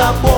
da boca.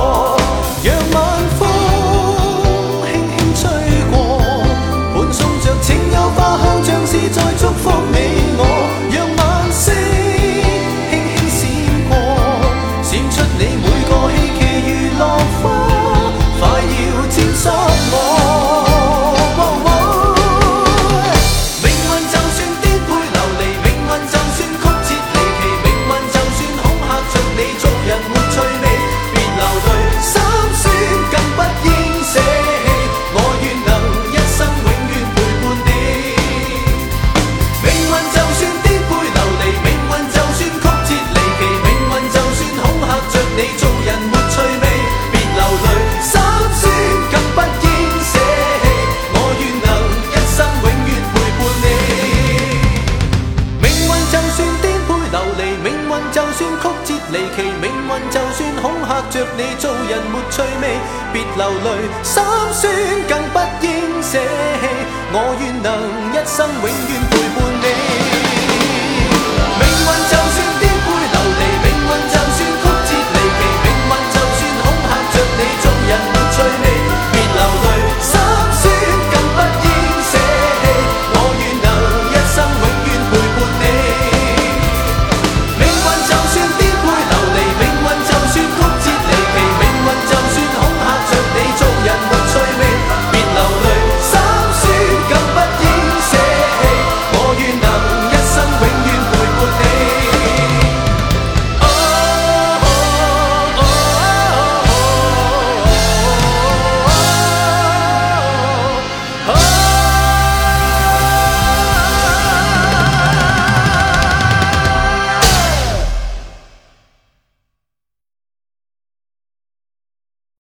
离奇命运就算恐吓着你，做人没趣味，别流泪，心酸更不应舍弃，我愿能一生永远陪伴。